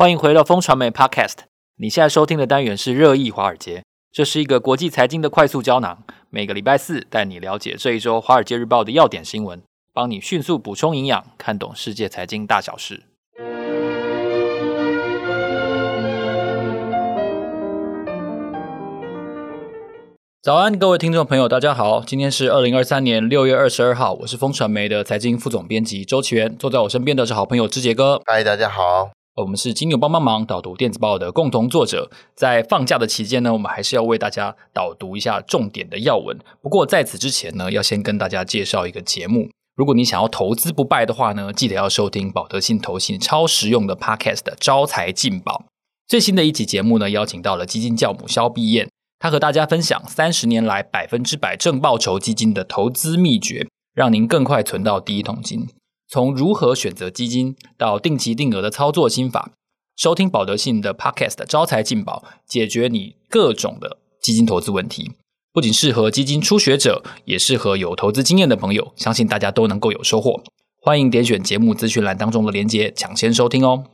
欢迎回到风传媒 Podcast。你现在收听的单元是热议华尔街，这是一个国际财经的快速胶囊。每个礼拜四带你了解这一周《华尔街日报》的要点新闻，帮你迅速补充营养，看懂世界财经大小事。早安，各位听众朋友，大家好，今天是二零二三年六月二十二号，我是风传媒的财经副总编辑周岐原，坐在我身边的是好朋友志杰哥。嗨，大家好。我们是金牛帮帮忙导读电子报的共同作者，在放假的期间呢，我们还是要为大家导读一下重点的要闻。不过在此之前呢，要先跟大家介绍一个节目。如果你想要投资不败的话呢，记得要收听保德信投信超实用的 Podcast《招财进宝》。最新的一集节目呢，邀请到了基金教母萧碧燕，她和大家分享三十年来百分之百正报酬基金的投资秘诀，让您更快存到第一桶金。从如何选择基金到定期定额的操作心法，收听保德信的 Podcast《招财进宝》，解决你各种的基金投资问题。不仅适合基金初学者，也适合有投资经验的朋友，相信大家都能够有收获。欢迎点选节目资讯栏当中的链接，抢先收听哦。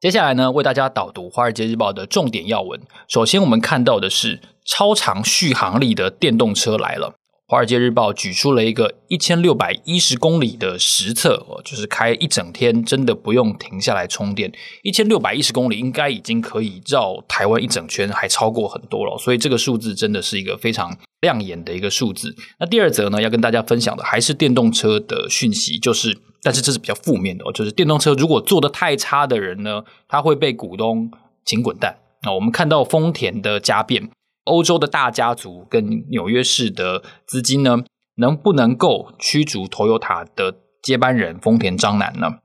接下来呢，为大家导读《华尔街日报》的重点要闻。首先，我们看到的是超长续航力的电动车来了。《华尔街日报》举出了一个一千六百一十公里的实测，就是开一整天，真的不用停下来充电。一千六百一十公里应该已经可以绕台湾一整圈，还超过很多了。所以这个数字真的是一个非常亮眼的一个数字。那第二则呢，要跟大家分享的还是电动车的讯息，就是，但是这是比较负面的哦，就是电动车如果做得太差的人呢，他会被股东请滚蛋。那我们看到丰田的家变。欧洲的大家族跟纽约市的资金呢，能不能够驱逐 Toyota 的接班人丰田章男呢？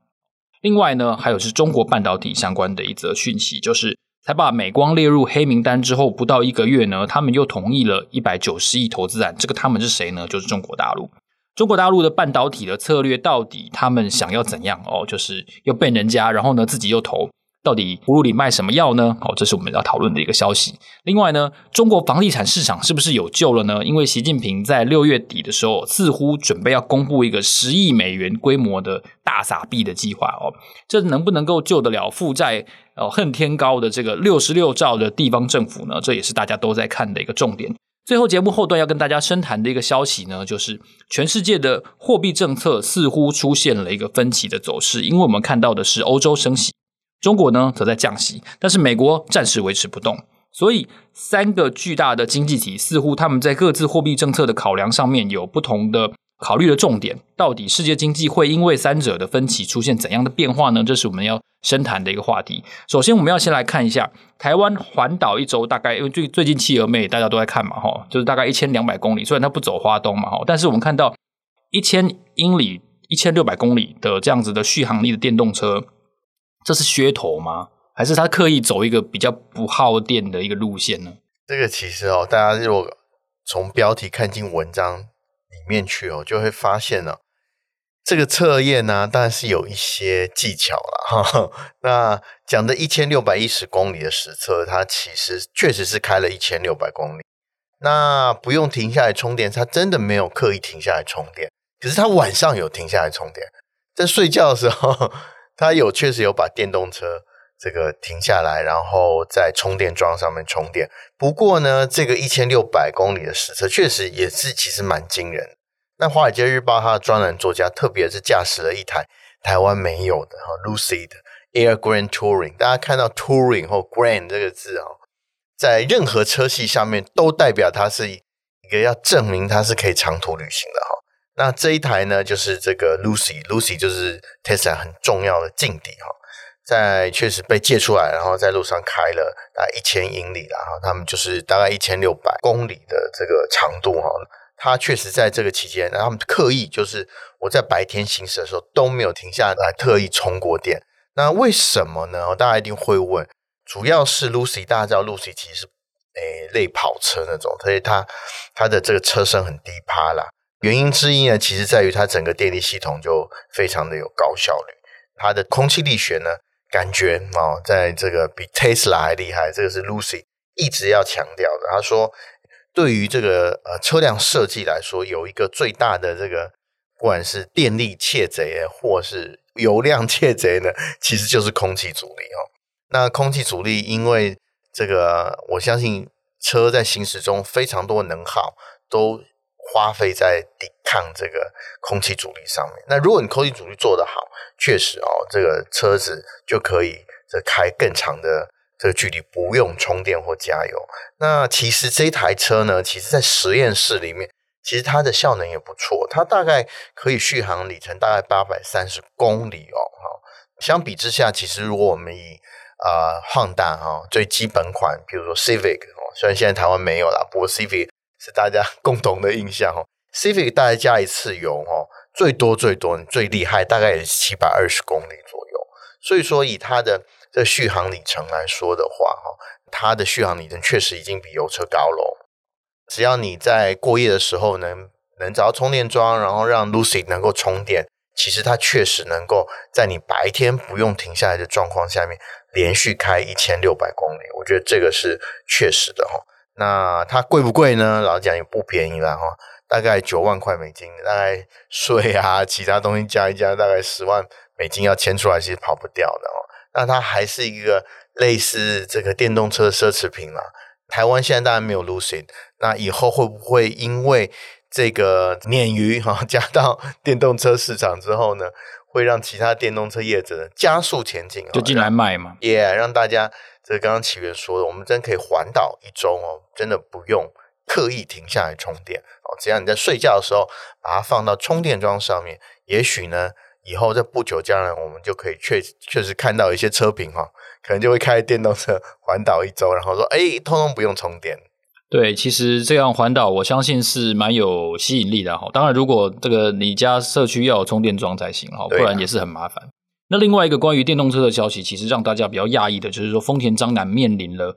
另外呢，还有是中国半导体相关的一则讯息，就是才把美光列入黑名单之后，不到一个月呢，他们又同意了一百九十亿投资案。这个他们是谁呢？就是中国大陆。中国大陆的半导体的策略到底他们想要怎样？哦，就是又被人家，然后呢自己又投。到底葫芦里卖什么药呢？好，这是我们要讨论的一个消息。另外呢，中国房地产市场是不是有救了呢？因为习近平在六月底的时候，似乎准备要公布一个十亿美元规模的大撒币的计划哦。这能不能够救得了负债哦恨天高的这个六十六兆的地方政府呢？这也是大家都在看的一个重点。最后节目后段要跟大家深谈的一个消息呢，就是全世界的货币政策似乎出现了一个分歧的走势，因为我们看到的是欧洲升息。中国呢，则在降息，但是美国暂时维持不动。所以，三个巨大的经济体似乎他们在各自货币政策的考量上面有不同的考虑的重点。到底世界经济会因为三者的分歧出现怎样的变化呢？这是我们要深谈的一个话题。首先，我们要先来看一下台湾环岛一周，大概因为最最近企鹅妹大家都在看嘛，哈，就是大概一千两百公里。虽然它不走花东嘛，哈，但是我们看到一千英里、一千六百公里的这样子的续航力的电动车。这是噱头吗？还是他刻意走一个比较不耗电的一个路线呢？这个其实哦，大家如果从标题看进文章里面去哦，就会发现了、哦，这个测验呢，当然是有一些技巧了哈。那讲的一千六百一十公里的实测，它其实确实是开了一千六百公里，那不用停下来充电，它真的没有刻意停下来充电，可是他晚上有停下来充电，在睡觉的时候。他有确实有把电动车这个停下来，然后在充电桩上面充电。不过呢，这个一千六百公里的实测确实也是其实蛮惊人。那《华尔街日报》它的专栏作家特别是驾驶了一台台湾没有的哈 Lucid Air Grand Touring。大家看到 Touring 或 Grand 这个字啊，在任何车系下面都代表它是一个要证明它是可以长途旅行的哈。那这一台呢，就是这个 Lucy，Lucy 就是 Tesla 很重要的劲敌哈，在确实被借出来，然后在路上开了大概一千英里，然后他们就是大概一千六百公里的这个长度哈，它确实在这个期间，然后他们刻意就是我在白天行驶的时候都没有停下来特意充过电，那为什么呢？大家一定会问，主要是 Lucy，大家知道 Lucy 其实是诶类跑车那种，所以它它的这个车身很低趴啦。原因之一呢，其实在于它整个电力系统就非常的有高效率，它的空气力学呢，感觉哦，在这个比 Tesla 还厉害，这个是 Lucy 一直要强调的。他说，对于这个呃车辆设计来说，有一个最大的这个不管是电力窃贼或是油量窃贼呢，其实就是空气阻力哦。那空气阻力，因为这个，我相信车在行驶中非常多能耗都花费在抵抗这个空气阻力上面。那如果你空气阻力做得好，确实哦，这个车子就可以这开更长的这个距离，不用充电或加油。那其实这台车呢，其实在实验室里面，其实它的效能也不错，它大概可以续航里程大概八百三十公里哦。哈相比之下，其实如果我们以啊，Honda 哈最基本款，比如说 Civic 哦，虽然现在台湾没有啦，不过 Civic 是大家 共同的印象哦。Civic 大概加一次油哦，最多最多最厉害大概也是七百二十公里左右。所以说，以它的这续航里程来说的话哈，它的续航里程确实已经比油车高了。只要你在过夜的时候能能找到充电桩，然后让 Lucy 能够充电。其实它确实能够在你白天不用停下来的状况下面，连续开一千六百公里，我觉得这个是确实的哈。那它贵不贵呢？老实讲也不便宜了哈，大概九万块美金，大概税啊，其他东西加一加，大概十万美金要牵出来，其实跑不掉的哦。那它还是一个类似这个电动车的奢侈品嘛。台湾现在当然没有 Lucid，那以后会不会因为？这个鲶鱼哈 加到电动车市场之后呢，会让其他电动车业者加速前进，就进来卖嘛。也、yeah, 让大家，这个刚刚起源说的，我们真可以环岛一周哦，真的不用刻意停下来充电哦。只要你在睡觉的时候把它放到充电桩上面，也许呢，以后在不久将来，我们就可以确确实看到一些车评哈，可能就会开电动车环岛一周，然后说哎，通通不用充电。对，其实这样环岛，我相信是蛮有吸引力的哈。当然，如果这个你家社区要有充电桩才行哈，不然也是很麻烦。那另外一个关于电动车的消息，其实让大家比较讶异的，就是说丰田章男面临了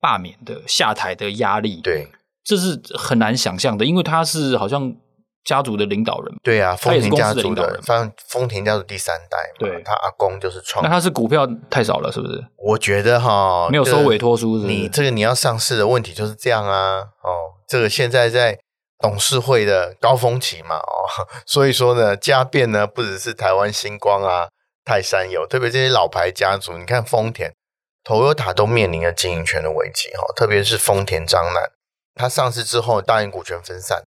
罢免的下台的压力。对，这是很难想象的，因为他是好像。家族的领导人，对啊，丰田家族的，反正丰田家族第三代嘛，对，他阿公就是创。那他是股票太少了，是不是？我觉得哈，没有收委托书是不是，你这个你要上市的问题就是这样啊，哦，这个现在在董事会的高峰期嘛，哦，所以说呢，家变呢不只是台湾星光啊、泰山有，特别这些老牌家族，你看丰田、Toyota 都面临了经营权的危机哈，特别是丰田章男，他上市之后大型股权分散。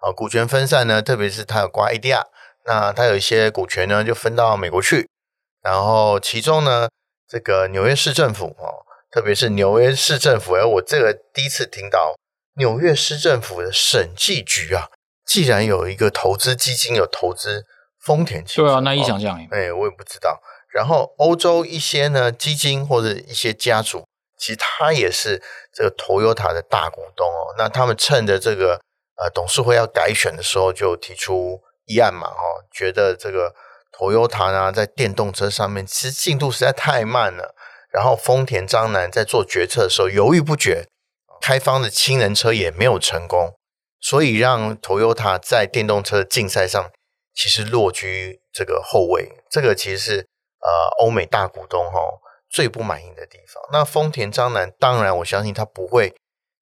啊，股权分散呢，特别是他有挂 ADR，那他有一些股权呢就分到美国去，然后其中呢，这个纽约市政府哦，特别是纽约市政府，哎，我这个第一次听到纽约市政府的审计局啊，既然有一个投资基金有投资丰田汽车，对啊，那一想象，哎，我也不知道。然后欧洲一些呢基金或者一些家族，其实他也是这个 Toyota 的大股东哦，那他们趁着这个。呃，董事会要改选的时候，就提出议案嘛，哦，觉得这个 Toyota 呢，在电动车上面其实进度实在太慢了。然后丰田章男在做决策的时候犹豫不决，开方的氢能车也没有成功，所以让 Toyota 在电动车竞赛上其实落居这个后位。这个其实是呃欧美大股东哈、哦、最不满意的地方。那丰田章男当然，我相信他不会。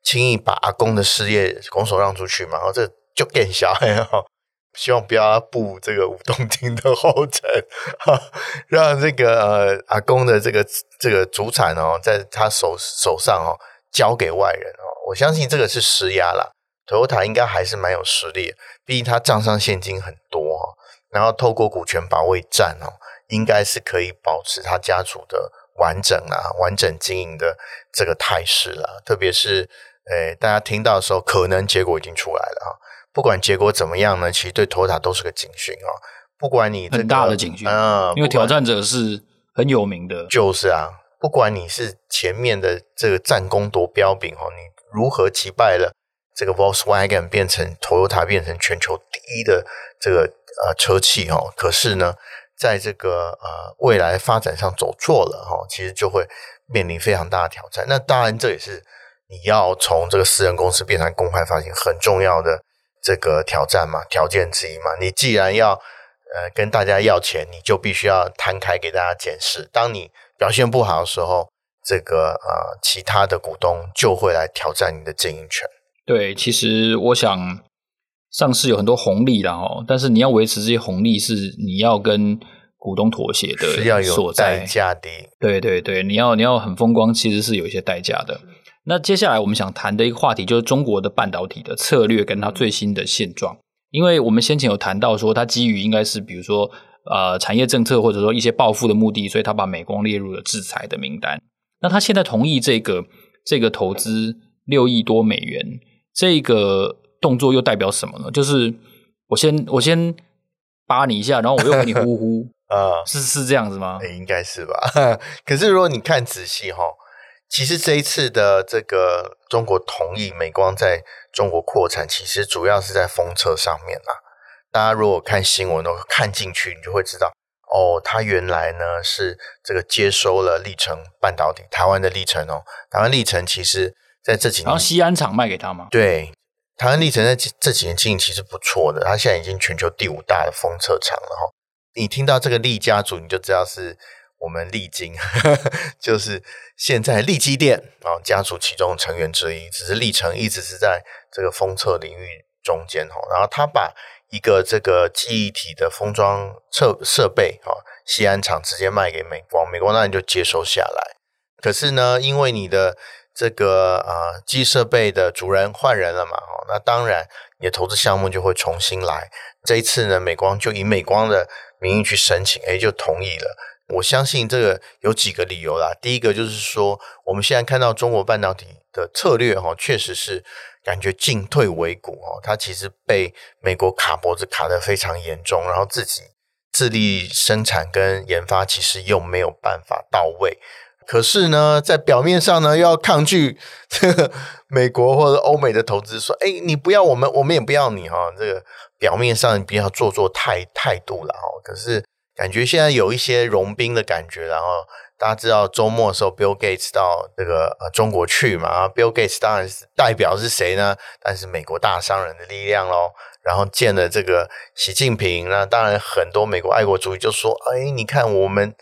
轻易把阿公的事业拱手让出去嘛？然后这就更小 哈，希望不要步这个吴东丁的后尘，让这个呃阿公的这个这个祖产哦，在他手手上哦交给外人哦。我相信这个是施压啦，Toyota 应该还是蛮有实力的，毕竟他账上现金很多哈。然后透过股权保卫战哦，应该是可以保持他家族的完整啊、完整经营的这个态势啦，特别是。哎，大家听到的时候，可能结果已经出来了啊！不管结果怎么样呢，其实对 Toyota 都是个警讯啊！不管你、这个、很大的警讯，嗯，因为挑战者是很有名的，就是啊，不管你是前面的这个战功多彪炳哦，你如何击败了这个 Volkswagen，变成 Toyota 变成全球第一的这个呃车企哦，可是呢，在这个呃未来发展上走错了哈，其实就会面临非常大的挑战。那当然，这也是。你要从这个私人公司变成公开发行，很重要的这个挑战嘛，条件之一嘛。你既然要呃跟大家要钱，你就必须要摊开给大家解释。当你表现不好的时候，这个呃其他的股东就会来挑战你的经营权。对，其实我想上市有很多红利啦，哦，但是你要维持这些红利，是你要跟股东妥协的，是要有代价的。对对对，你要你要很风光，其实是有一些代价的。那接下来我们想谈的一个话题，就是中国的半导体的策略跟它最新的现状。因为我们先前有谈到说，它基于应该是比如说呃产业政策或者说一些报复的目的，所以它把美光列入了制裁的名单。那他现在同意这个这个投资六亿多美元，这个动作又代表什么呢？就是我先我先扒你一下，然后我又给你呼呼啊，是是这样子吗？应该是吧。可是如果你看仔细哈。其实这一次的这个中国同意美光在中国扩产，其实主要是在风车上面啊。大家如果看新闻都看进去，你就会知道哦，它原来呢是这个接收了力成半导体，台湾的力成哦，台湾力成其实在这几年，然后西安厂卖给他吗？对，台湾力成在这几年经营其实不错的，他现在已经全球第五大的封测厂了哈。你听到这个利家族，你就知道是。我们力晶 就是现在力积电啊家族其中成员之一，只是力成一直是在这个封测领域中间哈，然后他把一个这个记忆体的封装设设备啊，西安厂直接卖给美光，美光当然就接收下来。可是呢，因为你的这个啊机设备的主人换人了嘛，那当然你的投资项目就会重新来。这一次呢，美光就以美光的名义去申请，诶，就同意了。我相信这个有几个理由啦。第一个就是说，我们现在看到中国半导体的策略哈，确实是感觉进退维谷哦。它其实被美国卡脖子卡得非常严重，然后自己自力生产跟研发其实又没有办法到位。可是呢，在表面上呢，又要抗拒这 个美国或者欧美的投资，说：“哎，你不要我们，我们也不要你哈。”这个表面上你不要做作态态度了哦。可是。感觉现在有一些融冰的感觉，然后大家知道周末的时候，Bill Gates 到这个呃中国去嘛，Bill Gates 当然是代表是谁呢？但是美国大商人的力量喽。然后见了这个习近平，那当然很多美国爱国主义就说：“哎，你看我们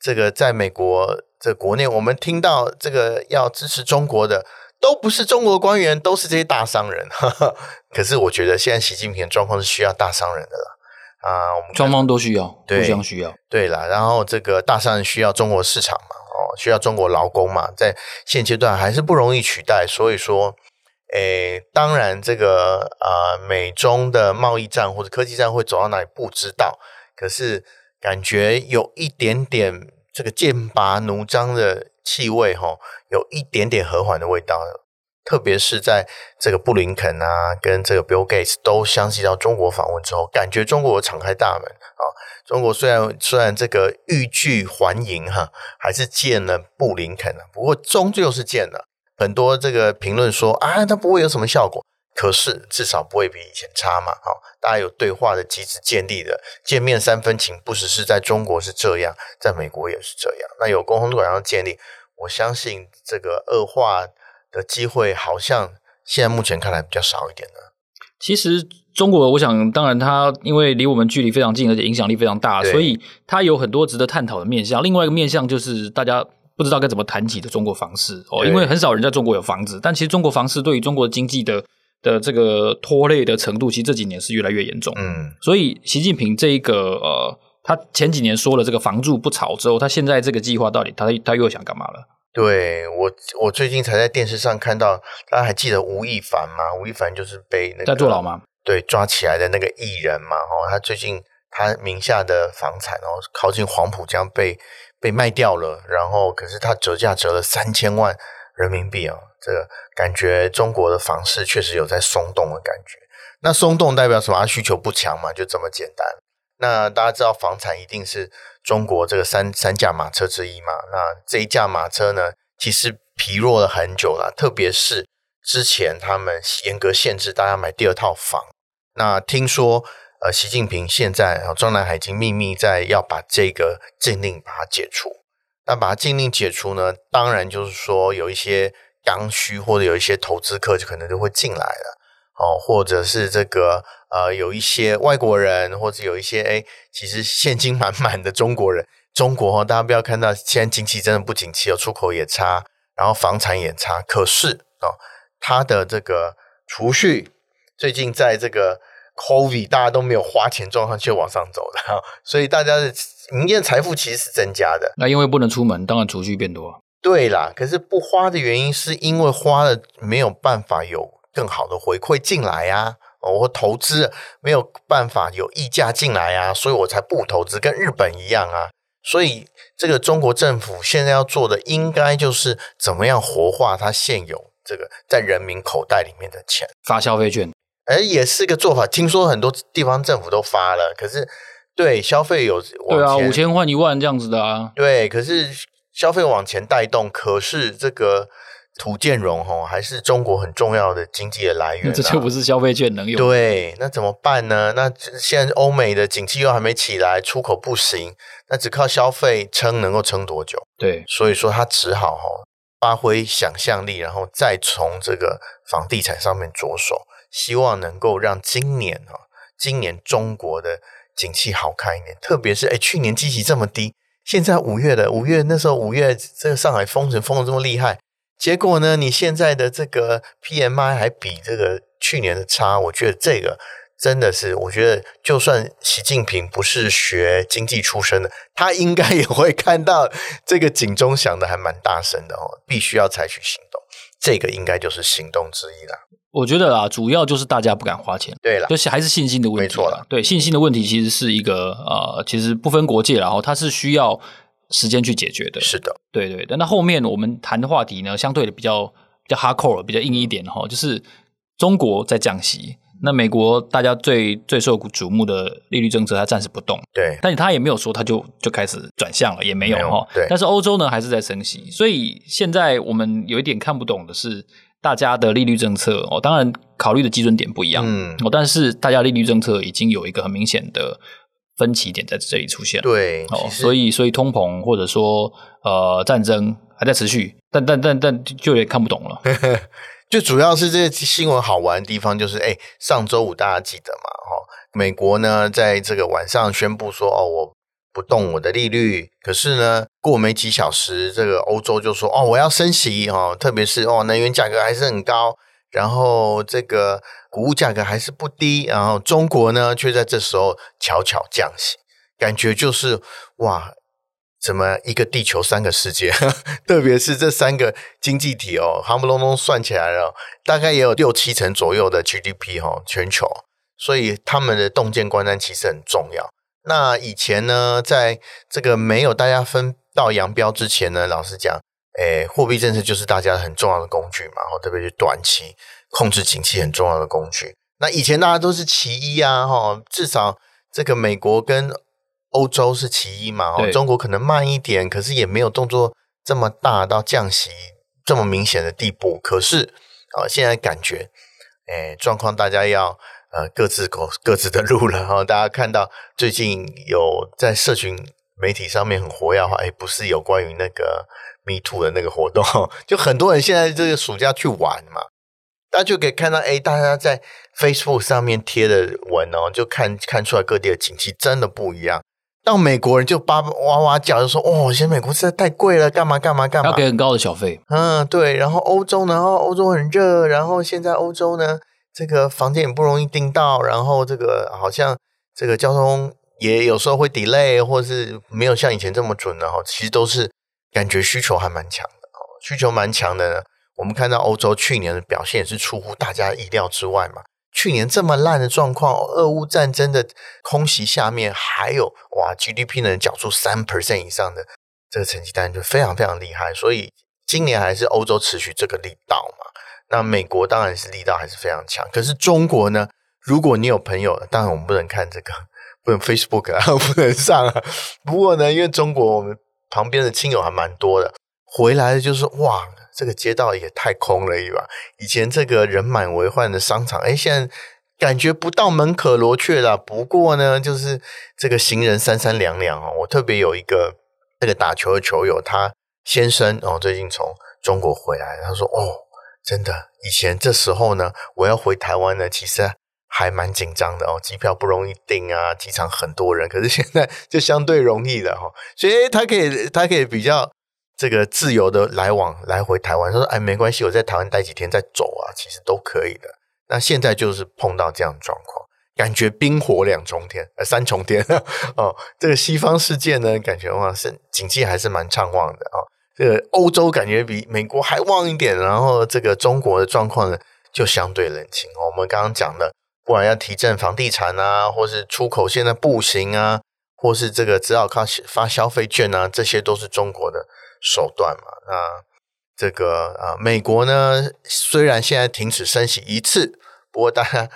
这个在美国这国内，我们听到这个要支持中国的，都不是中国官员，都是这些大商人。”可是我觉得现在习近平的状况是需要大商人的了。啊，我们双方都需要，对，互相需要，对啦。然后这个大商人需要中国市场嘛，哦，需要中国劳工嘛，在现阶段还是不容易取代。所以说，诶，当然这个啊、呃，美中的贸易战或者科技战会走到哪里不知道，可是感觉有一点点这个剑拔弩张的气味，哈、有一点点和缓的味道。特别是在这个布林肯啊，跟这个 Bill Gates 都相继到中国访问之后，感觉中国敞开大门啊。中国虽然虽然这个欲拒还迎哈，还是见了布林肯了，不过终究是见了。很多这个评论说啊，它不会有什么效果，可是至少不会比以前差嘛。好，大家有对话的机制建立的，见面三分情，不只是在中国是这样，在美国也是这样。那有沟通管道建立，我相信这个恶化的机会好像现在目前看来比较少一点呢。其实中国，我想当然它因为离我们距离非常近，而且影响力非常大，所以它有很多值得探讨的面向。另外一个面向就是大家不知道该怎么谈起的中国房市哦，因为很少人在中国有房子，但其实中国房市对于中国经济的的这个拖累的程度，其实这几年是越来越严重。嗯，所以习近平这一个呃，他前几年说了这个房住不炒之后，他现在这个计划到底他他又想干嘛了？对我，我最近才在电视上看到，大家还记得吴亦凡吗？吴亦凡就是被那个在坐牢吗？对，抓起来的那个艺人嘛。哦，他最近他名下的房产哦，靠近黄浦江被被卖掉了，然后可是他折价折了三千万人民币哦，这个感觉中国的房市确实有在松动的感觉。那松动代表什么？需求不强嘛，就这么简单。那大家知道房产一定是。中国这个三三驾马车之一嘛，那这一驾马车呢，其实疲弱了很久了。特别是之前他们严格限制大家买第二套房，那听说呃，习近平现在啊，中南海已经秘密在要把这个禁令把它解除。那把它禁令解除呢，当然就是说有一些刚需或者有一些投资客就可能就会进来了哦，或者是这个。呃，有一些外国人，或者有一些哎，其实现金满满的中国人。中国哈，大家不要看到现在经济真的不景气，有出口也差，然后房产也差。可是啊，他的这个储蓄最近在这个 COVID 大家都没有花钱状况就往上走的，所以大家的营业财富其实是增加的。那因为不能出门，当然储蓄变多。对啦，可是不花的原因是因为花了没有办法有更好的回馈进来呀、啊，我投资没有办法有溢价进来呀、啊，所以我才不投资，跟日本一样啊。所以这个中国政府现在要做的，应该就是怎么样活化它现有这个在人民口袋里面的钱，发消费券，哎，也是个做法。听说很多地方政府都发了，可是对消费有对啊，五千换一万这样子的啊，对，可是。消费往前带动，可是这个土建融吼还是中国很重要的经济的来源，啊，这就不是消费券能用。对，那怎么办呢？那现在欧美的景气又还没起来，出口不行，那只靠消费撑能够撑多久？对，所以说他只好吼发挥想象力，然后再从这个房地产上面着手，希望能够让今年哈，今年中国的景气好看一点，特别是哎，去年基期这么低。现在五月的五月那时候五月这个上海封城封的这么厉害，结果呢，你现在的这个 PMI 还比这个去年的差，我觉得这个真的是，我觉得就算习近平不是学经济出身的，他应该也会看到这个警钟响的还蛮大声的哦，必须要采取行动，这个应该就是行动之一了。我觉得啊，主要就是大家不敢花钱，对了，就是还是信心的问题，没错了。对，信心的问题其实是一个呃，其实不分国界，然后它是需要时间去解决的。是的，对对。但那后面我们谈的话题呢，相对的比较比较 hardcore，比较硬一点哈，就是中国在降息，那美国大家最最受瞩目的利率政策，它暂时不动，对。但是它也没有说它就就开始转向了，也没有哈。对。但是欧洲呢，还是在升息，所以现在我们有一点看不懂的是。大家的利率政策哦，当然考虑的基准点不一样，嗯，哦，但是大家利率政策已经有一个很明显的分歧点在这里出现了，对，哦，所以所以通膨或者说呃战争还在持续，但但但但就有点看不懂了，就主要是这个新闻好玩的地方就是，哎，上周五大家记得嘛，哦，美国呢在这个晚上宣布说，哦，我。不动我的利率，可是呢，过没几小时，这个欧洲就说哦，我要升息哦，特别是哦，能源价格还是很高，然后这个谷物价格还是不低，然后中国呢却在这时候悄悄降息，感觉就是哇，怎么一个地球三个世界？特别是这三个经济体哦，夯不隆咚算起来了，大概也有六七成左右的 GDP 哈，全球，所以他们的洞见观瞻其实很重要。那以前呢，在这个没有大家分道扬镳之前呢，老实讲，诶，货币政策就是大家很重要的工具嘛，特别是短期控制景气很重要的工具。那以前大家都是其一啊，哈，至少这个美国跟欧洲是其一嘛，哦中国可能慢一点，可是也没有动作这么大到降息这么明显的地步。可是啊，现在感觉，诶，状况大家要。呃，各自走各自的路了哈。大家看到最近有在社群媒体上面很活跃的话，哎，不是有关于那个 Me Too 的那个活动，就很多人现在这个暑假去玩嘛，大家就可以看到，哎，大家在 Facebook 上面贴的文哦，就看看出来各地的景气真的不一样。到美国人就叭叭哇哇叫，就说哦，现在美国实在太贵了，干嘛干嘛干嘛，要给很高的小费。嗯，对。然后欧洲呢，然后欧洲很热，然后现在欧洲呢。这个房间也不容易订到，然后这个好像这个交通也有时候会 delay，或是没有像以前这么准的哈。其实都是感觉需求还蛮强的，需求蛮强的呢。我们看到欧洲去年的表现也是出乎大家意料之外嘛。去年这么烂的状况，俄乌战争的空袭下面，还有哇 GDP 能缴出三 percent 以上的这个成绩单，就非常非常厉害。所以今年还是欧洲持续这个力道嘛。那美国当然是力道还是非常强，可是中国呢？如果你有朋友，当然我们不能看这个，不能 Facebook 啊，不能上啊。不过呢，因为中国我们旁边的亲友还蛮多的，回来的就是哇，这个街道也太空了一把。以前这个人满为患的商场，哎，现在感觉不到门可罗雀了。不过呢，就是这个行人三三两两哦。我特别有一个这个打球的球友，他先生哦，最近从中国回来，他说哦。真的，以前这时候呢，我要回台湾呢，其实还蛮紧张的哦，机票不容易订啊，机场很多人。可是现在就相对容易了哈，所以他可以，他可以比较这个自由的来往来回台湾。他说：“哎，没关系，我在台湾待几天再走啊，其实都可以的。”那现在就是碰到这样的状况，感觉冰火两重天，呃，三重天 哦。这个西方世界呢，感觉哇，是经济还是蛮畅旺的啊、哦。这个欧洲感觉比美国还旺一点，然后这个中国的状况呢，就相对冷清。我们刚刚讲的，不管要提振房地产啊，或是出口现在不行啊，或是这个只好靠发消费券啊，这些都是中国的手段嘛。那这个啊，美国呢，虽然现在停止升息一次，不过大家。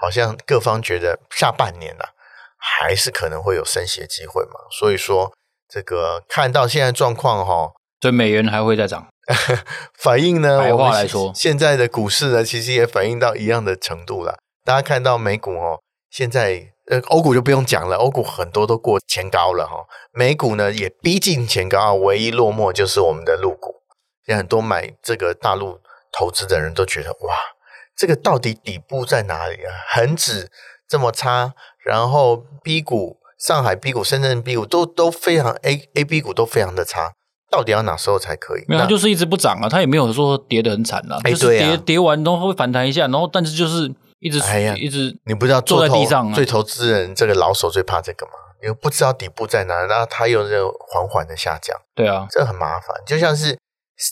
好像各方觉得下半年啊，还是可能会有升息的机会嘛，所以说这个看到现在状况哈，对美元还会再涨，反映呢，白话来说，现在的股市呢，其实也反映到一样的程度了。大家看到美股哦，现在呃欧股就不用讲了，欧股很多都过前高了哈，美股呢也逼近前高啊，唯一落寞就是我们的陆股，现在很多买这个大陆投资的人都觉得哇。这个到底底部在哪里啊？恒指这么差，然后 B 股、上海 B 股、深圳 B 股都都非常 A A B 股都非常的差，到底要哪时候才可以？没有，它就是一直不涨啊，它也没有说跌得很惨啊，哎、就是跌、啊、跌完然后会反弹一下，然后但是就是一直哎呀，一直你不知道坐在地上、啊，最投资人这个老手最怕这个嘛，因为不知道底部在哪，然后它又在缓缓的下降，对啊，这很麻烦，就像是。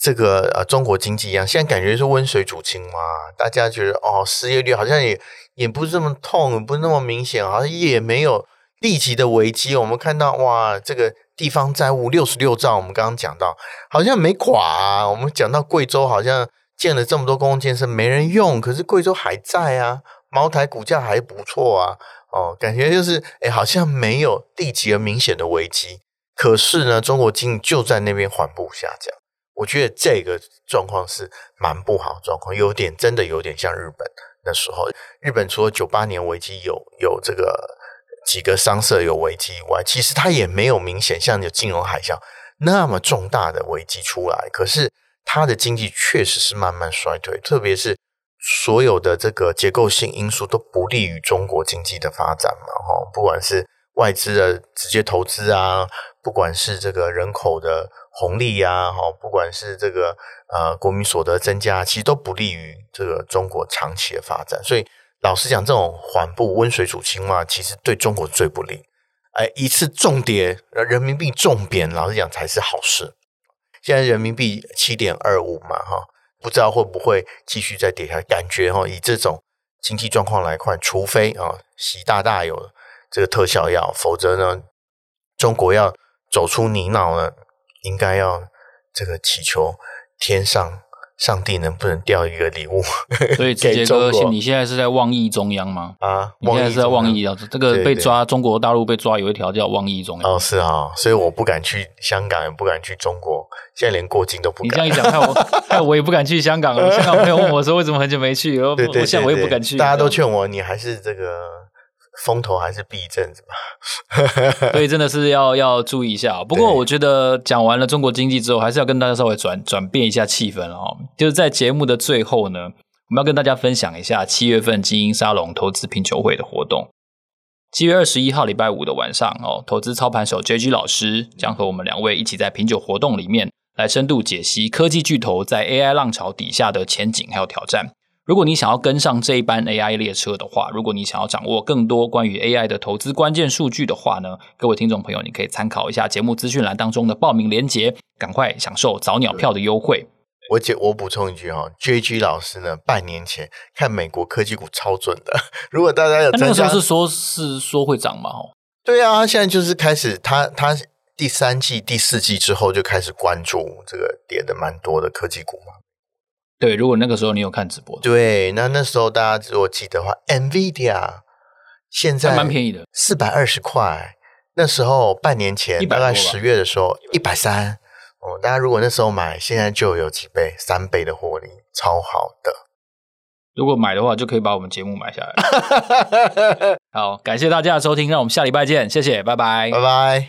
这个呃，中国经济一样，现在感觉是温水煮青蛙，大家觉得哦，失业率好像也也不是这么痛，也不是那么明显，好像也没有立即的危机。我们看到哇，这个地方债务六十六兆，我们刚刚讲到，好像没垮啊。我们讲到贵州，好像建了这么多公共建设没人用，可是贵州还在啊，茅台股价还不错啊。哦，感觉就是哎，好像没有立即而明显的危机，可是呢，中国经济就在那边缓步下降。我觉得这个状况是蛮不好的状况，有点真的有点像日本那时候。日本除了九八年危机有有这个几个商社有危机以外，其实它也没有明显像有金融海啸那么重大的危机出来。可是它的经济确实是慢慢衰退，特别是所有的这个结构性因素都不利于中国经济的发展嘛。哈，不管是外资的直接投资啊，不管是这个人口的。红利呀，哈，不管是这个呃国民所得增加，其实都不利于这个中国长期的发展。所以老实讲，这种缓步温水煮青蛙，其实对中国最不利。哎，一次重跌，人民币重贬，老实讲才是好事。现在人民币七点二五嘛，哈，不知道会不会继续再跌下来。感觉哈，以这种经济状况来看，除非啊习大大有这个特效药，否则呢，中国要走出泥淖呢。应该要这个祈求天上上帝能不能掉一个礼物？所以直接 哥，你现在是在妄议中央吗？啊，你现在是在妄议啊？这个被抓，中国大陆被抓有一条叫妄议中央。哦，是啊、哦，所以我不敢去香港，也不敢去中国，现在连过境都不敢。你这样一讲，害我 害我也不敢去香港了。香港朋友问我说，为什么很久没去？我对对对对我现在我也不敢去。大家都劝我，你还是这个。风头还是避一阵子吧，所以真的是要要注意一下。不过我觉得讲完了中国经济之后，还是要跟大家稍微转转变一下气氛哦。就是在节目的最后呢，我们要跟大家分享一下七月份精英沙龙投资品酒会的活动。七月二十一号礼拜五的晚上哦，投资操盘手 JG 老师将和我们两位一起在品酒活动里面来深度解析科技巨头在 AI 浪潮底下的前景还有挑战。如果你想要跟上这一班 AI 列车的话，如果你想要掌握更多关于 AI 的投资关键数据的话呢，各位听众朋友，你可以参考一下节目资讯栏当中的报名链接，赶快享受早鸟票的优惠。我解我补充一句哈，JG 老师呢，半年前看美国科技股超准的。如果大家有那个时候是说是说会涨吗？对啊，现在就是开始他他第三季第四季之后就开始关注这个跌的蛮多的科技股嘛。对，如果那个时候你有看直播，对，那那时候大家如果记得的话，NVIDIA 现在蛮便宜的，四百二十块。那时候半年前，大概十月的时候，一百三。哦，大家如果那时候买，现在就有几倍，三倍的获利，超好的。如果买的话，就可以把我们节目买下来。好，感谢大家的收听，让我们下礼拜见，谢谢，拜拜，拜拜。